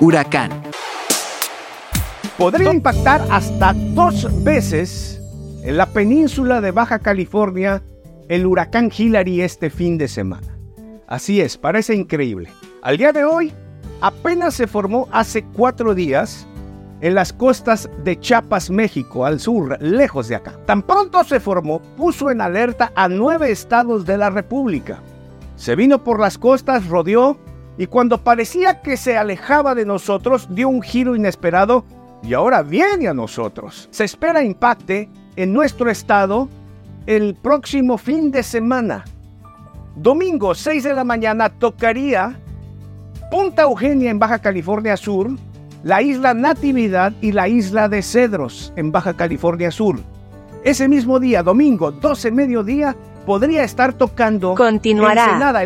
Huracán. Podría impactar hasta dos veces en la península de Baja California el huracán Hillary este fin de semana. Así es, parece increíble. Al día de hoy, apenas se formó hace cuatro días en las costas de Chiapas, México, al sur, lejos de acá. Tan pronto se formó, puso en alerta a nueve estados de la República. Se vino por las costas, rodeó y cuando parecía que se alejaba de nosotros, dio un giro inesperado y ahora viene a nosotros. Se espera impacte en nuestro estado el próximo fin de semana. Domingo 6 de la mañana tocaría Punta Eugenia en Baja California Sur, la isla Natividad y la isla de Cedros en Baja California Sur. Ese mismo día, domingo 12 mediodía, podría estar tocando Continuará. Ensenada.